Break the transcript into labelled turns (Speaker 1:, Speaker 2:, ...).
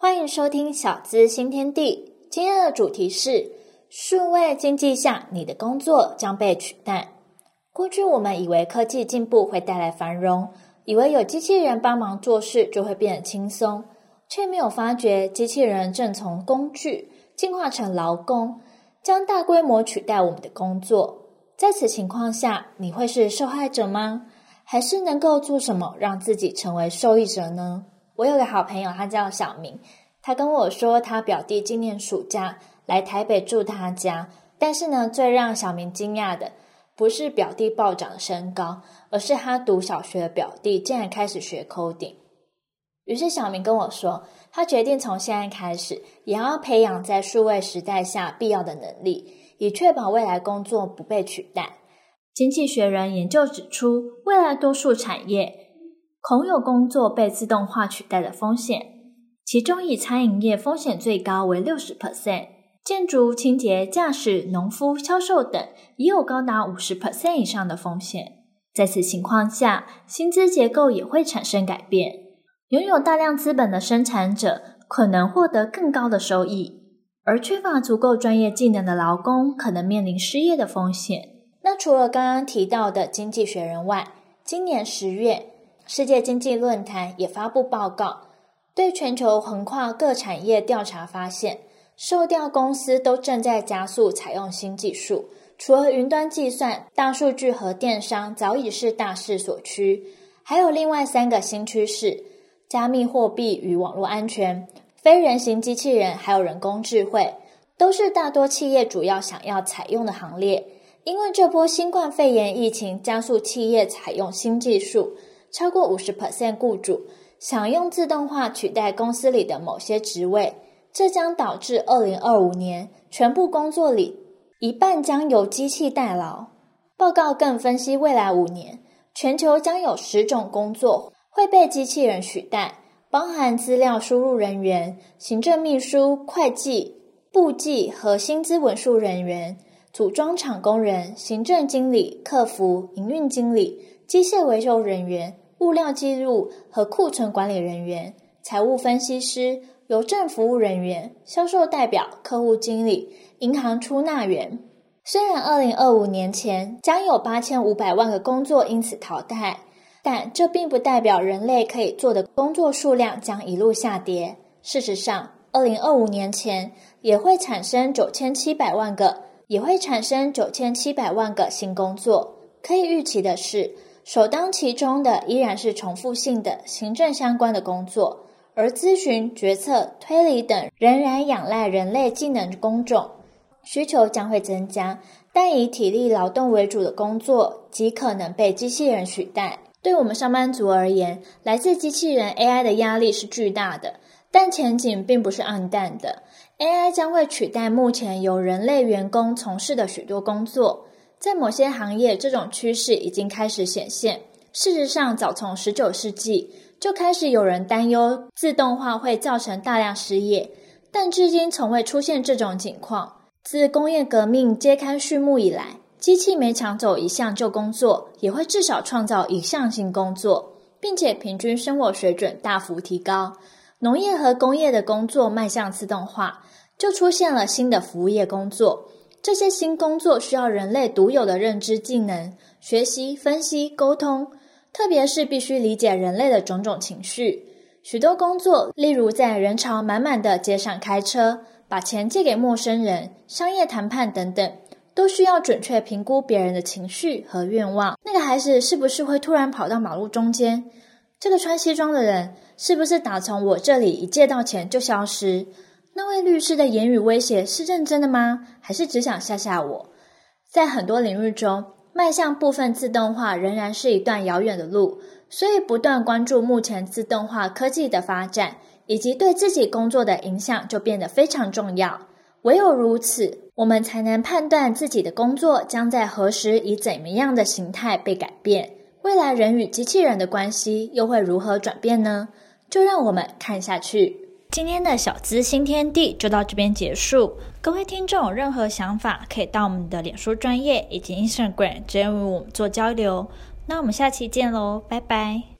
Speaker 1: 欢迎收听小资新天地。今天的主题是：数位经济下，你的工作将被取代。过去我们以为科技进步会带来繁荣，以为有机器人帮忙做事就会变得轻松，却没有发觉机器人正从工具进化成劳工，将大规模取代我们的工作。在此情况下，你会是受害者吗？还是能够做什么让自己成为受益者呢？我有个好朋友，他叫小明，他跟我说，他表弟今年暑假来台北住他家，但是呢，最让小明惊讶的不是表弟暴涨的身高，而是他读小学的表弟竟然开始学 coding。于是小明跟我说，他决定从现在开始，也要培养在数位时代下必要的能力，以确保未来工作不被取代。经济学人研究指出，未来多数产业。恐有工作被自动化取代的风险，其中以餐饮业风险最高为六十 percent，建筑、清洁、驾驶、农夫、销售等也有高达五十 percent 以上的风险。在此情况下，薪资结构也会产生改变。拥有大量资本的生产者可能获得更高的收益，而缺乏足够专业技能的劳工可能面临失业的风险。那除了刚刚提到的经济学人外，今年十月，世界经济论坛也发布报告，对全球横跨各产业调查发现，受调公司都正在加速采用新技术。除了云端计算、大数据和电商早已是大势所趋，还有另外三个新趋势：加密货币与网络安全、非人形机器人，还有人工智慧，都是大多企业主要想要采用的行列。因为这波新冠肺炎疫情加速企业采用新技术。超过五十 percent 雇主想用自动化取代公司里的某些职位，这将导致二零二五年全部工作里一半将由机器代劳。报告更分析，未来五年全球将有十种工作会被机器人取代，包含资料输入人员、行政秘书、会计、簿记和薪资文书人员、组装厂工人、行政经理、客服、营运经理。机械维修人员、物料记录和库存管理人员、财务分析师、邮政服务人员、销售代表、客户经理、银行出纳员。虽然二零二五年前将有八千五百万个工作因此淘汰，但这并不代表人类可以做的工作数量将一路下跌。事实上，二零二五年前也会产生九千七百万个，也会产生九千七百万个新工作。可以预期的是。首当其冲的依然是重复性的行政相关的工作，而咨询、决策、推理等仍然仰赖人类技能工种，需求将会增加。但以体力劳动为主的工作极可能被机器人取代。对我们上班族而言，来自机器人 AI 的压力是巨大的，但前景并不是黯淡的。AI 将会取代目前由人类员工从事的许多工作。在某些行业，这种趋势已经开始显现。事实上，早从十九世纪就开始有人担忧自动化会造成大量失业，但至今从未出现这种情况。自工业革命揭开序幕以来，机器每抢走一项旧工作，也会至少创造一项新工作，并且平均生活水准大幅提高。农业和工业的工作迈向自动化，就出现了新的服务业工作。这些新工作需要人类独有的认知技能、学习、分析、沟通，特别是必须理解人类的种种情绪。许多工作，例如在人潮满满的街上开车、把钱借给陌生人、商业谈判等等，都需要准确评估别人的情绪和愿望。那个孩子是不是会突然跑到马路中间？这个穿西装的人是不是打从我这里一借到钱就消失？那位律师的言语威胁是认真的吗？还是只想吓吓我？在很多领域中，迈向部分自动化仍然是一段遥远的路，所以不断关注目前自动化科技的发展以及对自己工作的影响就变得非常重要。唯有如此，我们才能判断自己的工作将在何时以怎么样的形态被改变。未来人与机器人的关系又会如何转变呢？就让我们看下去。今天的小资新天地就到这边结束。各位听众有任何想法，可以到我们的脸书专业以及 Instagram 直接与我们做交流。那我们下期见喽，拜拜。